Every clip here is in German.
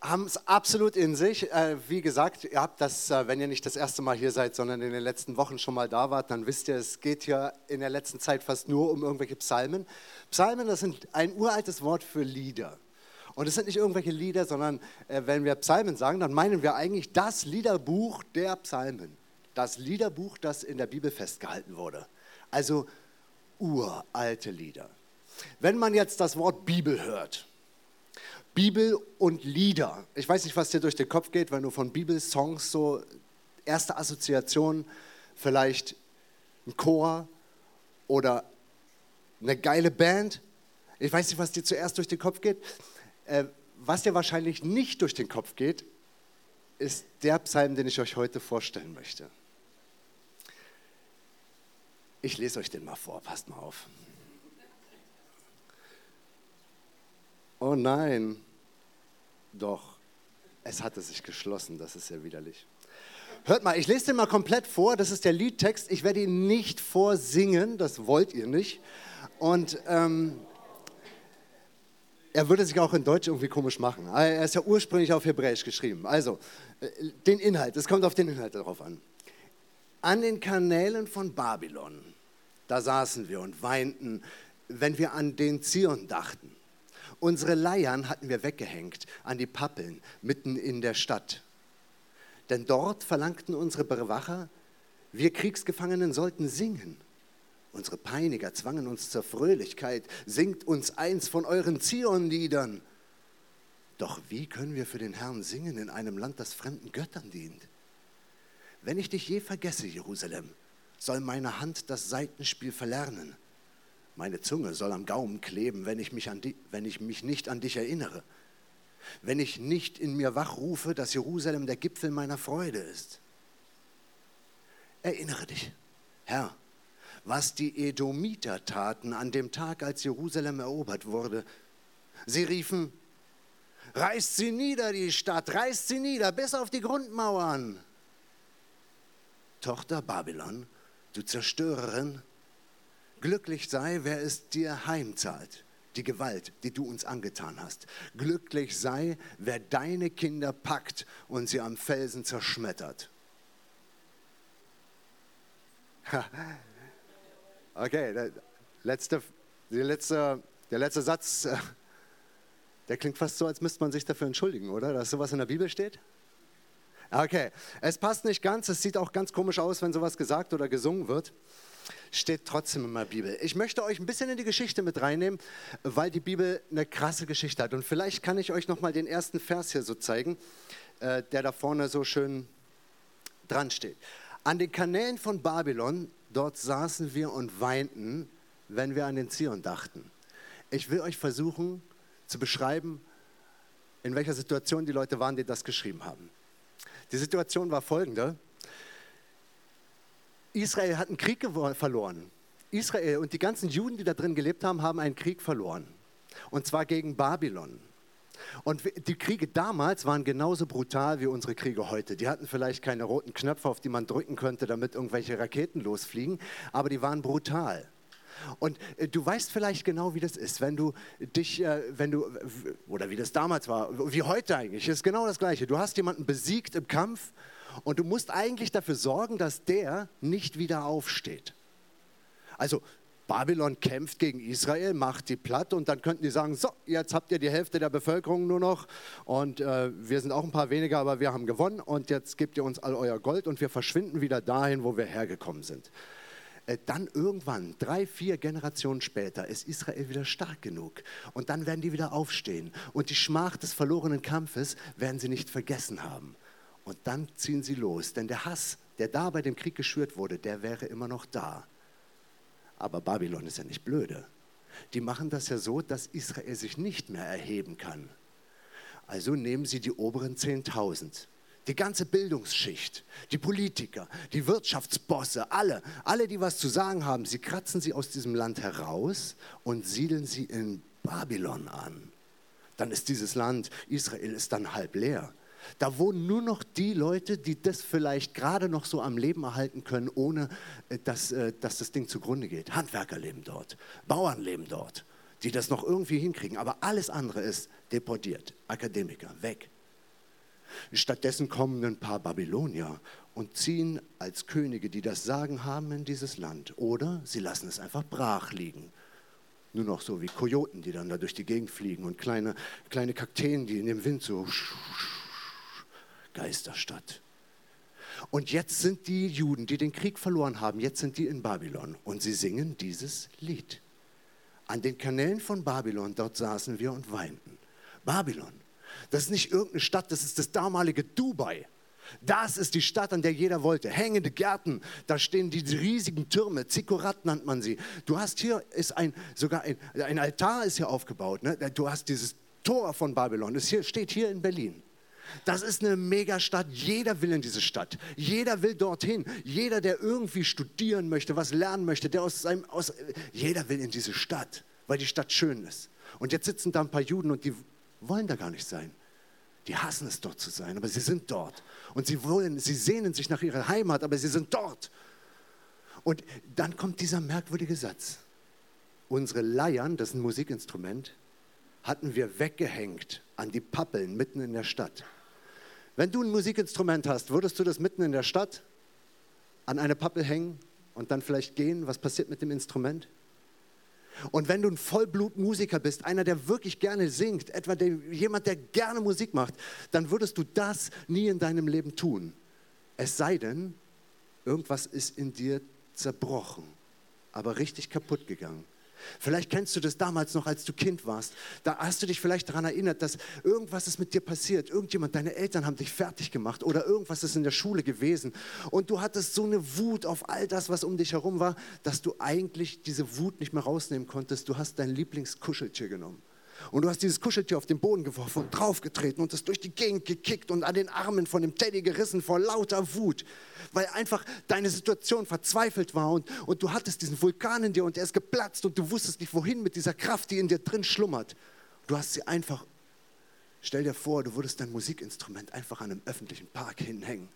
haben es absolut in sich. Äh, wie gesagt, ihr habt das, äh, wenn ihr nicht das erste Mal hier seid, sondern in den letzten Wochen schon mal da wart, dann wisst ihr, es geht hier in der letzten Zeit fast nur um irgendwelche Psalmen. Psalmen, das sind ein uraltes Wort für Lieder. Und es sind nicht irgendwelche Lieder, sondern äh, wenn wir Psalmen sagen, dann meinen wir eigentlich das Liederbuch der Psalmen. Das Liederbuch, das in der Bibel festgehalten wurde. Also uralte Lieder. Wenn man jetzt das Wort Bibel hört, Bibel und Lieder. Ich weiß nicht, was dir durch den Kopf geht, wenn du von Bibelsongs so erste Assoziation, vielleicht ein Chor oder eine geile Band. Ich weiß nicht, was dir zuerst durch den Kopf geht. Äh, was dir wahrscheinlich nicht durch den Kopf geht, ist der Psalm, den ich euch heute vorstellen möchte. Ich lese euch den mal vor, passt mal auf. Oh nein, doch, es hatte sich geschlossen, das ist ja widerlich. Hört mal, ich lese den mal komplett vor, das ist der Liedtext. Ich werde ihn nicht vorsingen, das wollt ihr nicht. Und ähm, er würde sich auch in Deutsch irgendwie komisch machen. Er ist ja ursprünglich auf Hebräisch geschrieben. Also, äh, den Inhalt, es kommt auf den Inhalt darauf an. An den Kanälen von Babylon, da saßen wir und weinten, wenn wir an den Zion dachten. Unsere Leiern hatten wir weggehängt an die Pappeln mitten in der Stadt. Denn dort verlangten unsere Bewacher, wir Kriegsgefangenen sollten singen. Unsere Peiniger zwangen uns zur Fröhlichkeit, singt uns eins von euren Zionliedern. Doch wie können wir für den Herrn singen in einem Land, das fremden Göttern dient? Wenn ich dich je vergesse, Jerusalem, soll meine Hand das Seitenspiel verlernen. Meine Zunge soll am Gaumen kleben, wenn ich mich, an die, wenn ich mich nicht an dich erinnere. Wenn ich nicht in mir wachrufe, dass Jerusalem der Gipfel meiner Freude ist. Erinnere dich, Herr, was die Edomiter taten an dem Tag, als Jerusalem erobert wurde. Sie riefen, reißt sie nieder, die Stadt, reißt sie nieder, bis auf die Grundmauern. Tochter Babylon, du Zerstörerin, Glücklich sei, wer es dir heimzahlt, die Gewalt, die du uns angetan hast. Glücklich sei, wer deine Kinder packt und sie am Felsen zerschmettert. Okay, der letzte, der letzte, der letzte Satz, äh, der klingt fast so, als müsste man sich dafür entschuldigen, oder? Dass sowas in der Bibel steht? Okay, es passt nicht ganz, es sieht auch ganz komisch aus, wenn sowas gesagt oder gesungen wird steht trotzdem in der Bibel. Ich möchte euch ein bisschen in die Geschichte mit reinnehmen, weil die Bibel eine krasse Geschichte hat. Und vielleicht kann ich euch noch mal den ersten Vers hier so zeigen, äh, der da vorne so schön dran steht. An den Kanälen von Babylon, dort saßen wir und weinten, wenn wir an den Zion dachten. Ich will euch versuchen zu beschreiben, in welcher Situation die Leute waren, die das geschrieben haben. Die Situation war folgende. Israel hat einen Krieg verloren. Israel und die ganzen Juden, die da drin gelebt haben, haben einen Krieg verloren. Und zwar gegen Babylon. Und die Kriege damals waren genauso brutal wie unsere Kriege heute. Die hatten vielleicht keine roten Knöpfe, auf die man drücken könnte, damit irgendwelche Raketen losfliegen, aber die waren brutal. Und äh, du weißt vielleicht genau, wie das ist, wenn du dich, äh, wenn du, oder wie das damals war, wie heute eigentlich, ist genau das Gleiche. Du hast jemanden besiegt im Kampf und du musst eigentlich dafür sorgen, dass der nicht wieder aufsteht. Also Babylon kämpft gegen Israel, macht die platt und dann könnten die sagen, so, jetzt habt ihr die Hälfte der Bevölkerung nur noch und äh, wir sind auch ein paar weniger, aber wir haben gewonnen und jetzt gebt ihr uns all euer Gold und wir verschwinden wieder dahin, wo wir hergekommen sind. Äh, dann irgendwann, drei, vier Generationen später, ist Israel wieder stark genug und dann werden die wieder aufstehen und die Schmach des verlorenen Kampfes werden sie nicht vergessen haben. Und dann ziehen sie los, denn der Hass, der da bei dem Krieg geschürt wurde, der wäre immer noch da. Aber Babylon ist ja nicht blöde. Die machen das ja so, dass Israel sich nicht mehr erheben kann. Also nehmen sie die oberen 10.000, Die ganze Bildungsschicht, die Politiker, die Wirtschaftsbosse, alle, alle, die was zu sagen haben, sie kratzen sie aus diesem Land heraus und siedeln sie in Babylon an. Dann ist dieses Land, Israel ist dann halb leer. Da wohnen nur noch die Leute, die das vielleicht gerade noch so am Leben erhalten können, ohne äh, dass, äh, dass das Ding zugrunde geht. Handwerker leben dort, Bauern leben dort, die das noch irgendwie hinkriegen. Aber alles andere ist deportiert, Akademiker, weg. Stattdessen kommen ein paar Babylonier und ziehen als Könige, die das Sagen haben, in dieses Land. Oder sie lassen es einfach brach liegen. Nur noch so wie Kojoten, die dann da durch die Gegend fliegen und kleine, kleine Kakteen, die in dem Wind so Geisterstadt. Und jetzt sind die Juden, die den Krieg verloren haben, jetzt sind die in Babylon und sie singen dieses Lied. An den Kanälen von Babylon, dort saßen wir und weinten. Babylon, das ist nicht irgendeine Stadt, das ist das damalige Dubai. Das ist die Stadt, an der jeder wollte. Hängende Gärten, da stehen die riesigen Türme, Zikorat nennt man sie. Du hast hier ist ein, sogar ein, ein Altar ist hier aufgebaut. Ne? Du hast dieses Tor von Babylon, das hier, steht hier in Berlin. Das ist eine Megastadt. Jeder will in diese Stadt. Jeder will dorthin. Jeder, der irgendwie studieren möchte, was lernen möchte, der aus seinem, aus, jeder will in diese Stadt, weil die Stadt schön ist. Und jetzt sitzen da ein paar Juden und die wollen da gar nicht sein. Die hassen es dort zu sein, aber sie sind dort. Und sie wollen, sie sehnen sich nach ihrer Heimat, aber sie sind dort. Und dann kommt dieser merkwürdige Satz. Unsere Leiern, das ist ein Musikinstrument, hatten wir weggehängt an die Pappeln mitten in der Stadt. Wenn du ein Musikinstrument hast, würdest du das mitten in der Stadt an eine Pappel hängen und dann vielleicht gehen? Was passiert mit dem Instrument? Und wenn du ein Vollblutmusiker bist, einer, der wirklich gerne singt, etwa der, jemand, der gerne Musik macht, dann würdest du das nie in deinem Leben tun. Es sei denn, irgendwas ist in dir zerbrochen, aber richtig kaputt gegangen. Vielleicht kennst du das damals noch, als du Kind warst. Da hast du dich vielleicht daran erinnert, dass irgendwas ist mit dir passiert. Irgendjemand, deine Eltern haben dich fertig gemacht oder irgendwas ist in der Schule gewesen. Und du hattest so eine Wut auf all das, was um dich herum war, dass du eigentlich diese Wut nicht mehr rausnehmen konntest. Du hast dein Lieblingskuscheltier genommen und du hast dieses Kuscheltier auf den Boden geworfen und draufgetreten und es durch die Gegend gekickt und an den Armen von dem Teddy gerissen vor lauter Wut, weil einfach deine Situation verzweifelt war und, und du hattest diesen Vulkan in dir und er ist geplatzt und du wusstest nicht wohin mit dieser Kraft, die in dir drin schlummert. Du hast sie einfach, stell dir vor, du würdest dein Musikinstrument einfach an einem öffentlichen Park hinhängen.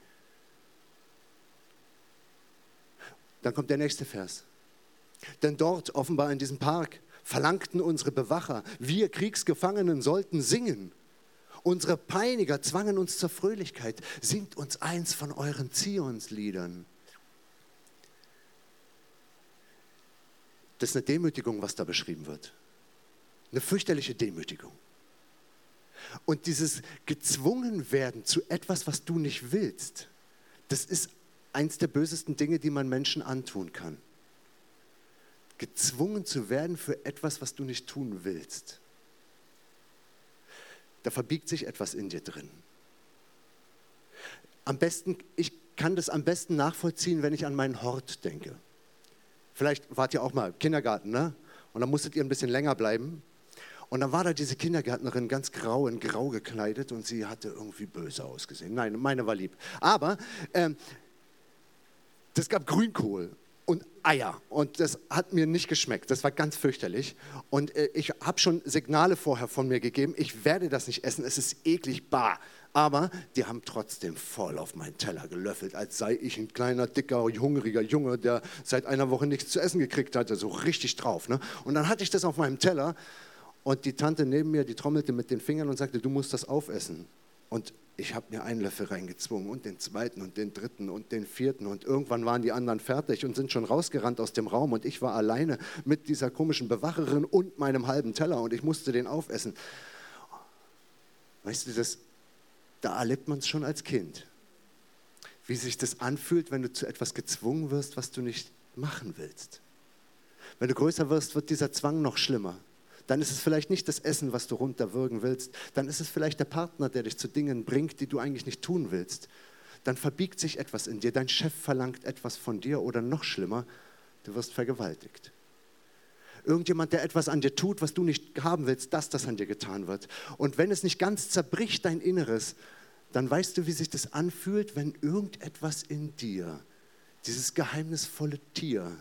Dann kommt der nächste Vers. Denn dort, offenbar in diesem Park, verlangten unsere Bewacher, wir Kriegsgefangenen sollten singen. Unsere Peiniger zwangen uns zur Fröhlichkeit. Singt uns eins von euren Zionsliedern. Das ist eine Demütigung, was da beschrieben wird. Eine fürchterliche Demütigung. Und dieses gezwungen werden zu etwas, was du nicht willst, das ist eins der bösesten Dinge, die man Menschen antun kann gezwungen zu werden für etwas, was du nicht tun willst. Da verbiegt sich etwas in dir drin. Am besten, ich kann das am besten nachvollziehen, wenn ich an meinen Hort denke. Vielleicht wart ihr auch mal Kindergarten, ne? Und dann musstet ihr ein bisschen länger bleiben. Und dann war da diese Kindergärtnerin ganz grau in grau gekleidet und sie hatte irgendwie böse ausgesehen. Nein, meine war lieb. Aber ähm, das gab Grünkohl Eier. Und das hat mir nicht geschmeckt. Das war ganz fürchterlich. Und äh, ich habe schon Signale vorher von mir gegeben, ich werde das nicht essen, es ist eklig, bar. Aber die haben trotzdem voll auf meinen Teller gelöffelt, als sei ich ein kleiner, dicker, hungriger Junge, der seit einer Woche nichts zu essen gekriegt hatte, so richtig drauf. Ne? Und dann hatte ich das auf meinem Teller und die Tante neben mir, die trommelte mit den Fingern und sagte, du musst das aufessen. Und ich habe mir einen Löffel reingezwungen und den zweiten und den dritten und den vierten und irgendwann waren die anderen fertig und sind schon rausgerannt aus dem Raum und ich war alleine mit dieser komischen Bewacherin und meinem halben Teller und ich musste den aufessen. Weißt du, das, da erlebt man es schon als Kind, wie sich das anfühlt, wenn du zu etwas gezwungen wirst, was du nicht machen willst. Wenn du größer wirst, wird dieser Zwang noch schlimmer dann ist es vielleicht nicht das Essen, was du runterwürgen willst, dann ist es vielleicht der Partner, der dich zu Dingen bringt, die du eigentlich nicht tun willst. Dann verbiegt sich etwas in dir, dein Chef verlangt etwas von dir oder noch schlimmer, du wirst vergewaltigt. Irgendjemand, der etwas an dir tut, was du nicht haben willst, dass das an dir getan wird. Und wenn es nicht ganz zerbricht, dein Inneres, dann weißt du, wie sich das anfühlt, wenn irgendetwas in dir, dieses geheimnisvolle Tier,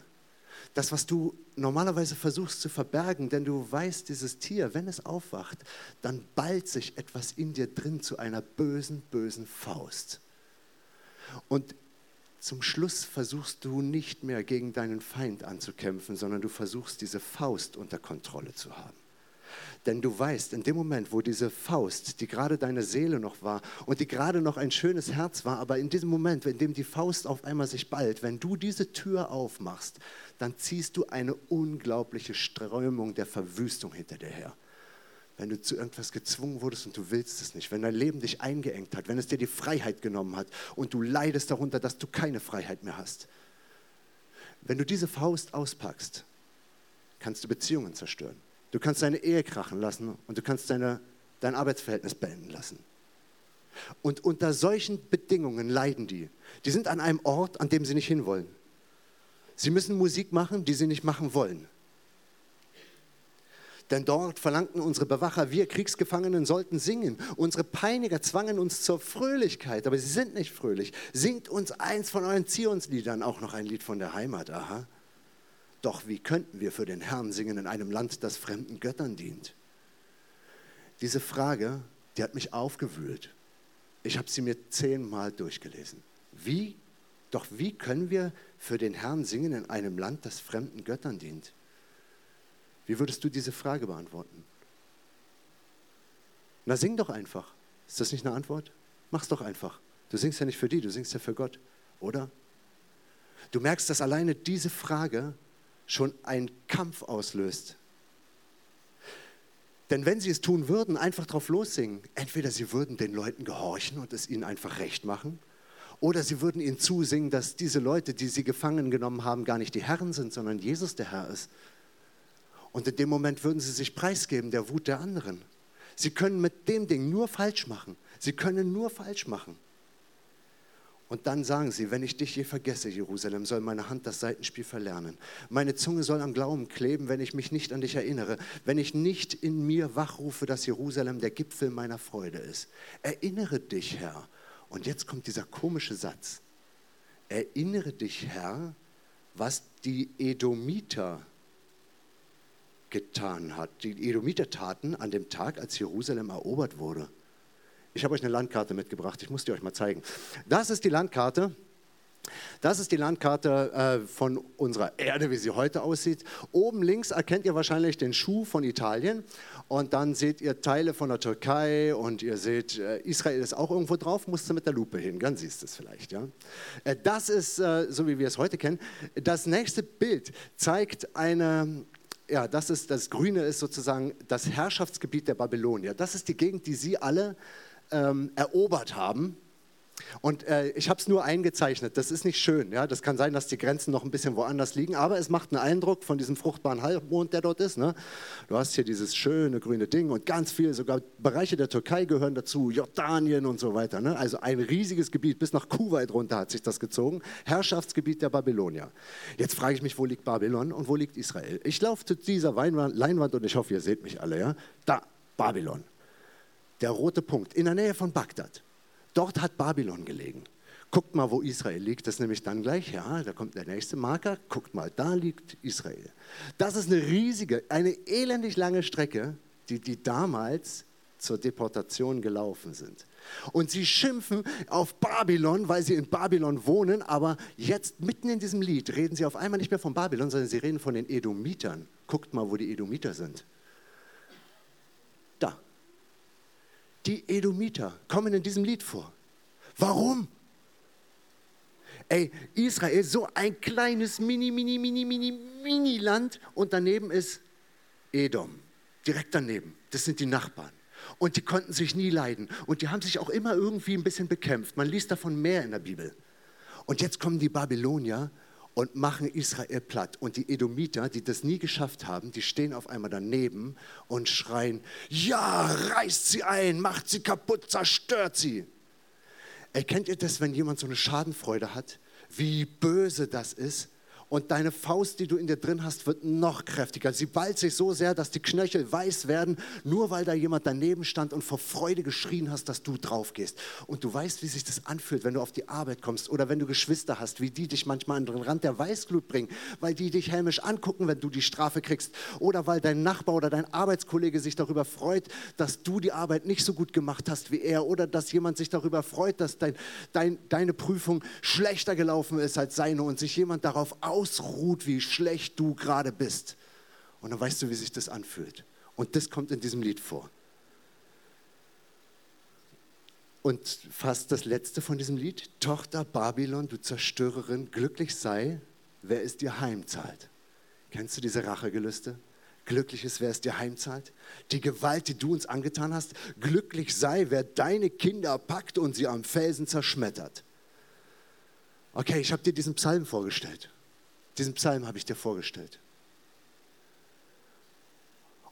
das, was du normalerweise versuchst zu verbergen, denn du weißt, dieses Tier, wenn es aufwacht, dann ballt sich etwas in dir drin zu einer bösen, bösen Faust. Und zum Schluss versuchst du nicht mehr gegen deinen Feind anzukämpfen, sondern du versuchst diese Faust unter Kontrolle zu haben. Denn du weißt, in dem Moment, wo diese Faust, die gerade deine Seele noch war und die gerade noch ein schönes Herz war, aber in diesem Moment, in dem die Faust auf einmal sich ballt, wenn du diese Tür aufmachst, dann ziehst du eine unglaubliche Strömung der Verwüstung hinter dir her. Wenn du zu irgendwas gezwungen wurdest und du willst es nicht, wenn dein Leben dich eingeengt hat, wenn es dir die Freiheit genommen hat und du leidest darunter, dass du keine Freiheit mehr hast. Wenn du diese Faust auspackst, kannst du Beziehungen zerstören. Du kannst deine Ehe krachen lassen und du kannst deine, dein Arbeitsverhältnis beenden lassen. Und unter solchen Bedingungen leiden die. Die sind an einem Ort, an dem sie nicht hinwollen. Sie müssen Musik machen, die sie nicht machen wollen. Denn dort verlangten unsere Bewacher, wir Kriegsgefangenen sollten singen. Unsere Peiniger zwangen uns zur Fröhlichkeit, aber sie sind nicht fröhlich. Singt uns eins von euren Zionsliedern, auch noch ein Lied von der Heimat, aha. Doch wie könnten wir für den Herrn singen in einem Land, das fremden Göttern dient? Diese Frage, die hat mich aufgewühlt. Ich habe sie mir zehnmal durchgelesen. Wie, doch wie können wir für den Herrn singen in einem Land, das fremden Göttern dient? Wie würdest du diese Frage beantworten? Na, sing doch einfach. Ist das nicht eine Antwort? Mach's doch einfach. Du singst ja nicht für die, du singst ja für Gott, oder? Du merkst, dass alleine diese Frage schon einen Kampf auslöst. Denn wenn sie es tun würden, einfach drauf lossingen, entweder sie würden den Leuten gehorchen und es ihnen einfach recht machen, oder sie würden ihnen zusingen, dass diese Leute, die sie gefangen genommen haben, gar nicht die Herren sind, sondern Jesus der Herr ist. Und in dem Moment würden sie sich preisgeben der Wut der anderen. Sie können mit dem Ding nur falsch machen. Sie können nur falsch machen. Und dann sagen sie, wenn ich dich je vergesse, Jerusalem, soll meine Hand das Seitenspiel verlernen. Meine Zunge soll am Glauben kleben, wenn ich mich nicht an dich erinnere, wenn ich nicht in mir wachrufe, dass Jerusalem der Gipfel meiner Freude ist. Erinnere dich, Herr. Und jetzt kommt dieser komische Satz. Erinnere dich, Herr, was die Edomiter getan hat. Die Edomiter taten an dem Tag, als Jerusalem erobert wurde. Ich habe euch eine Landkarte mitgebracht, ich muss die euch mal zeigen. Das ist die Landkarte. Das ist die Landkarte äh, von unserer Erde, wie sie heute aussieht. Oben links erkennt ihr wahrscheinlich den Schuh von Italien und dann seht ihr Teile von der Türkei und ihr seht, äh, Israel ist auch irgendwo drauf, musst du mit der Lupe hin, dann siehst du es vielleicht. Ja? Äh, das ist, äh, so wie wir es heute kennen. Das nächste Bild zeigt eine, ja, das ist, das Grüne ist sozusagen das Herrschaftsgebiet der Babylonier. Das ist die Gegend, die sie alle ähm, erobert haben. Und äh, ich habe es nur eingezeichnet. Das ist nicht schön. Ja? Das kann sein, dass die Grenzen noch ein bisschen woanders liegen, aber es macht einen Eindruck von diesem fruchtbaren Halbmond, der dort ist. Ne? Du hast hier dieses schöne grüne Ding und ganz viel, sogar Bereiche der Türkei gehören dazu, Jordanien und so weiter. Ne? Also ein riesiges Gebiet, bis nach Kuwait runter hat sich das gezogen. Herrschaftsgebiet der Babylonier. Jetzt frage ich mich, wo liegt Babylon und wo liegt Israel? Ich laufe zu dieser Weinwand, Leinwand und ich hoffe, ihr seht mich alle. Ja? Da, Babylon der rote Punkt, in der Nähe von Bagdad. Dort hat Babylon gelegen. Guckt mal, wo Israel liegt, das ist nämlich dann gleich, ja, da kommt der nächste Marker, guckt mal, da liegt Israel. Das ist eine riesige, eine elendig lange Strecke, die die damals zur Deportation gelaufen sind. Und sie schimpfen auf Babylon, weil sie in Babylon wohnen, aber jetzt mitten in diesem Lied reden sie auf einmal nicht mehr von Babylon, sondern sie reden von den Edomitern. Guckt mal, wo die Edomiter sind. Die Edomiter kommen in diesem Lied vor. Warum? Ey, Israel, so ein kleines Mini, Mini, Mini, Mini, Mini-Land und daneben ist Edom, direkt daneben. Das sind die Nachbarn. Und die konnten sich nie leiden. Und die haben sich auch immer irgendwie ein bisschen bekämpft. Man liest davon mehr in der Bibel. Und jetzt kommen die Babylonier und machen Israel platt. Und die Edomiter, die das nie geschafft haben, die stehen auf einmal daneben und schreien, ja, reißt sie ein, macht sie kaputt, zerstört sie. Erkennt ihr das, wenn jemand so eine Schadenfreude hat, wie böse das ist? Und deine Faust, die du in dir drin hast, wird noch kräftiger. Sie ballt sich so sehr, dass die Knöchel weiß werden, nur weil da jemand daneben stand und vor Freude geschrien hast, dass du drauf gehst. Und du weißt, wie sich das anfühlt, wenn du auf die Arbeit kommst oder wenn du Geschwister hast, wie die dich manchmal an den Rand der Weißglut bringen, weil die dich hämisch angucken, wenn du die Strafe kriegst oder weil dein Nachbar oder dein Arbeitskollege sich darüber freut, dass du die Arbeit nicht so gut gemacht hast wie er oder dass jemand sich darüber freut, dass dein, dein, deine Prüfung schlechter gelaufen ist als seine und sich jemand darauf aus ausruht, wie schlecht du gerade bist. Und dann weißt du, wie sich das anfühlt. Und das kommt in diesem Lied vor. Und fast das letzte von diesem Lied, Tochter Babylon, du Zerstörerin, glücklich sei, wer es dir heimzahlt. Kennst du diese Rachegelüste? Glücklich ist, wer es dir heimzahlt. Die Gewalt, die du uns angetan hast, glücklich sei, wer deine Kinder packt und sie am Felsen zerschmettert. Okay, ich habe dir diesen Psalm vorgestellt. Diesen Psalm habe ich dir vorgestellt.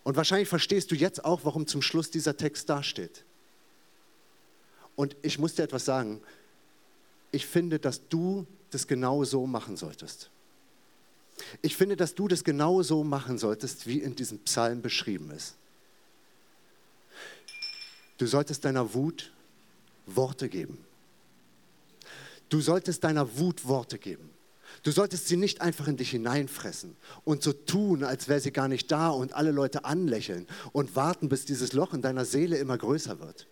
Und wahrscheinlich verstehst du jetzt auch, warum zum Schluss dieser Text dasteht. Und ich muss dir etwas sagen. Ich finde, dass du das genau so machen solltest. Ich finde, dass du das genau so machen solltest, wie in diesem Psalm beschrieben ist. Du solltest deiner Wut Worte geben. Du solltest deiner Wut Worte geben. Du solltest sie nicht einfach in dich hineinfressen und so tun, als wäre sie gar nicht da und alle Leute anlächeln und warten, bis dieses Loch in deiner Seele immer größer wird.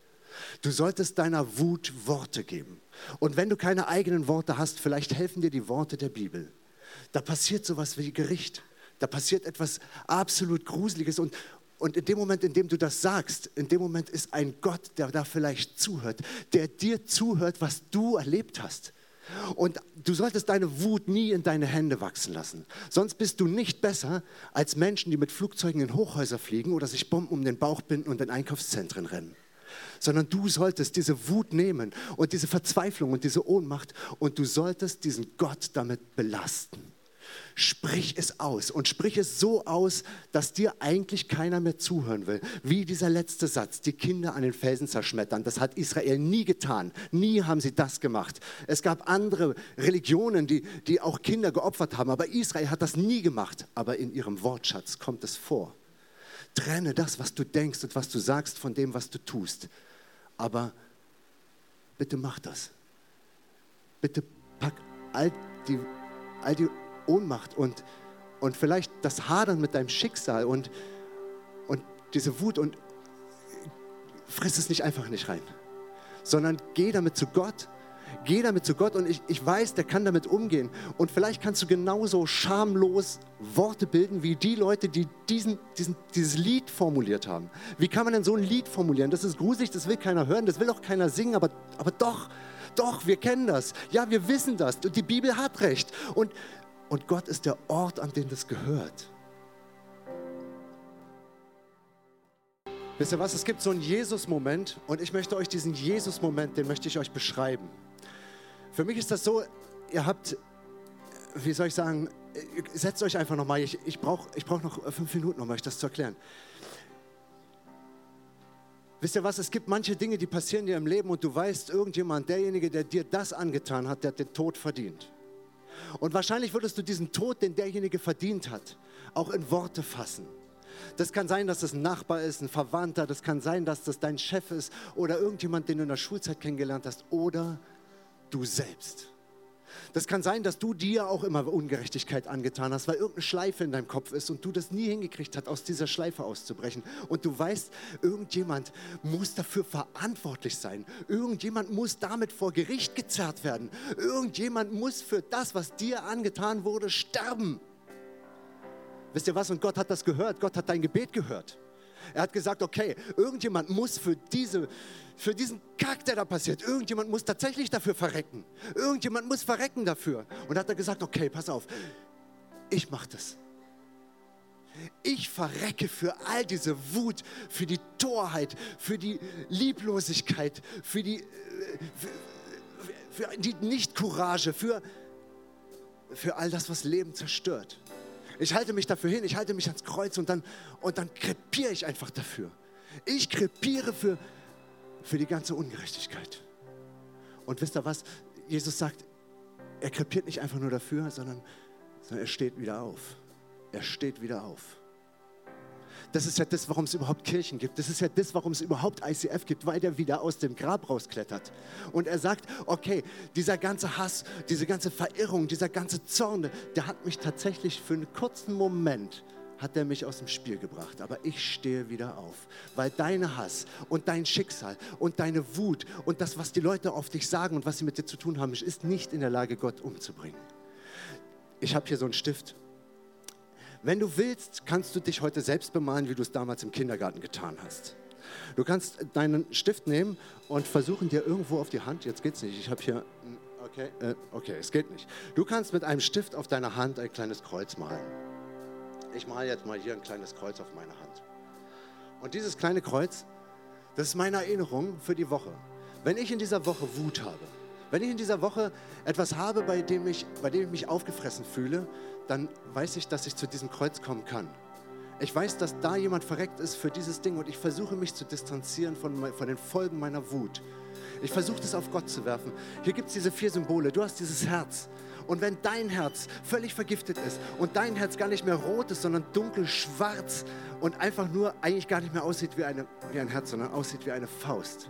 Du solltest deiner Wut Worte geben. Und wenn du keine eigenen Worte hast, vielleicht helfen dir die Worte der Bibel. Da passiert sowas wie Gericht. Da passiert etwas absolut Gruseliges. Und, und in dem Moment, in dem du das sagst, in dem Moment ist ein Gott, der da vielleicht zuhört, der dir zuhört, was du erlebt hast. Und du solltest deine Wut nie in deine Hände wachsen lassen. Sonst bist du nicht besser als Menschen, die mit Flugzeugen in Hochhäuser fliegen oder sich Bomben um den Bauch binden und in Einkaufszentren rennen. Sondern du solltest diese Wut nehmen und diese Verzweiflung und diese Ohnmacht und du solltest diesen Gott damit belasten. Sprich es aus und sprich es so aus, dass dir eigentlich keiner mehr zuhören will. Wie dieser letzte Satz, die Kinder an den Felsen zerschmettern. Das hat Israel nie getan. Nie haben sie das gemacht. Es gab andere Religionen, die, die auch Kinder geopfert haben, aber Israel hat das nie gemacht. Aber in ihrem Wortschatz kommt es vor. Trenne das, was du denkst und was du sagst, von dem, was du tust. Aber bitte mach das. Bitte pack all die, all die Ohnmacht und, und vielleicht das Hadern mit deinem Schicksal und, und diese Wut und friss es nicht einfach nicht rein, sondern geh damit zu Gott. Geh damit zu Gott und ich, ich weiß, der kann damit umgehen. Und vielleicht kannst du genauso schamlos Worte bilden wie die Leute, die diesen, diesen, dieses Lied formuliert haben. Wie kann man denn so ein Lied formulieren? Das ist gruselig, das will keiner hören, das will auch keiner singen, aber, aber doch, doch, wir kennen das. Ja, wir wissen das. Und die Bibel hat recht. Und und Gott ist der Ort, an den das gehört. Wisst ihr was? Es gibt so einen Jesus-Moment und ich möchte euch diesen Jesus-Moment, den möchte ich euch beschreiben. Für mich ist das so, ihr habt, wie soll ich sagen, setzt euch einfach nochmal, ich, ich brauche ich brauch noch fünf Minuten, um euch das zu erklären. Wisst ihr was, es gibt manche Dinge, die passieren dir im Leben und du weißt, irgendjemand, derjenige, der dir das angetan hat, der hat den Tod verdient. Und wahrscheinlich würdest du diesen Tod, den derjenige verdient hat, auch in Worte fassen. Das kann sein, dass das ein Nachbar ist, ein Verwandter, das kann sein, dass das dein Chef ist oder irgendjemand, den du in der Schulzeit kennengelernt hast oder du selbst. Das kann sein, dass du dir auch immer Ungerechtigkeit angetan hast, weil irgendeine Schleife in deinem Kopf ist und du das nie hingekriegt hast, aus dieser Schleife auszubrechen. Und du weißt, irgendjemand muss dafür verantwortlich sein. Irgendjemand muss damit vor Gericht gezerrt werden. Irgendjemand muss für das, was dir angetan wurde, sterben. Wisst ihr was? Und Gott hat das gehört. Gott hat dein Gebet gehört. Er hat gesagt, okay, irgendjemand muss für, diese, für diesen Kack, der da passiert, irgendjemand muss tatsächlich dafür verrecken. Irgendjemand muss verrecken dafür. Und hat er gesagt, okay, pass auf, ich mache das. Ich verrecke für all diese Wut, für die Torheit, für die Lieblosigkeit, für die, für, für die Nicht-Courage, für, für all das, was Leben zerstört. Ich halte mich dafür hin, ich halte mich ans Kreuz und dann, und dann krepiere ich einfach dafür. Ich krepiere für, für die ganze Ungerechtigkeit. Und wisst ihr was? Jesus sagt, er krepiert nicht einfach nur dafür, sondern, sondern er steht wieder auf. Er steht wieder auf. Das ist ja das, warum es überhaupt Kirchen gibt. Das ist ja das, warum es überhaupt ICF gibt, weil der wieder aus dem Grab rausklettert. Und er sagt, okay, dieser ganze Hass, diese ganze Verirrung, dieser ganze Zorn, der hat mich tatsächlich für einen kurzen Moment hat er mich aus dem Spiel gebracht. Aber ich stehe wieder auf, weil deine Hass und dein Schicksal und deine Wut und das, was die Leute auf dich sagen und was sie mit dir zu tun haben, ist nicht in der Lage, Gott umzubringen. Ich habe hier so einen Stift. Wenn du willst, kannst du dich heute selbst bemalen, wie du es damals im Kindergarten getan hast. Du kannst deinen Stift nehmen und versuchen dir irgendwo auf die Hand, jetzt geht's nicht, ich habe hier, okay, äh, okay, es geht nicht. Du kannst mit einem Stift auf deiner Hand ein kleines Kreuz malen. Ich male jetzt mal hier ein kleines Kreuz auf meine Hand. Und dieses kleine Kreuz, das ist meine Erinnerung für die Woche. Wenn ich in dieser Woche Wut habe, wenn ich in dieser Woche etwas habe, bei dem ich, bei dem ich mich aufgefressen fühle, dann weiß ich, dass ich zu diesem Kreuz kommen kann. Ich weiß, dass da jemand verreckt ist für dieses Ding und ich versuche mich zu distanzieren von, von den Folgen meiner Wut. Ich versuche das auf Gott zu werfen. Hier gibt es diese vier Symbole. Du hast dieses Herz. Und wenn dein Herz völlig vergiftet ist und dein Herz gar nicht mehr rot ist, sondern dunkel schwarz und einfach nur eigentlich gar nicht mehr aussieht wie, eine, wie ein Herz, sondern aussieht wie eine Faust,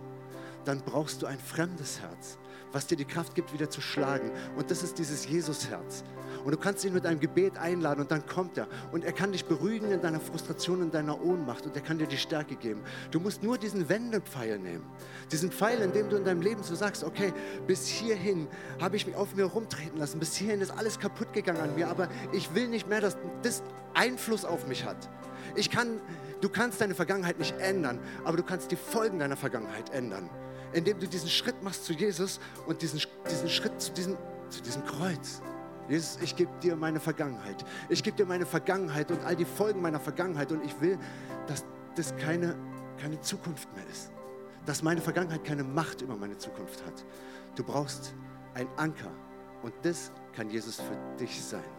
dann brauchst du ein fremdes Herz, was dir die Kraft gibt, wieder zu schlagen. Und das ist dieses Jesus-Herz. Und du kannst ihn mit einem Gebet einladen und dann kommt er. Und er kann dich beruhigen in deiner Frustration, in deiner Ohnmacht und er kann dir die Stärke geben. Du musst nur diesen Wendepfeil nehmen. Diesen Pfeil, in dem du in deinem Leben so sagst, okay, bis hierhin habe ich mich auf mir rumtreten lassen, bis hierhin ist alles kaputt gegangen an mir, aber ich will nicht mehr, dass das Einfluss auf mich hat. Ich kann, du kannst deine Vergangenheit nicht ändern, aber du kannst die Folgen deiner Vergangenheit ändern, indem du diesen Schritt machst zu Jesus und diesen, diesen Schritt zu diesem, zu diesem Kreuz. Jesus, ich gebe dir meine Vergangenheit. Ich gebe dir meine Vergangenheit und all die Folgen meiner Vergangenheit. Und ich will, dass das keine, keine Zukunft mehr ist. Dass meine Vergangenheit keine Macht über meine Zukunft hat. Du brauchst einen Anker. Und das kann Jesus für dich sein.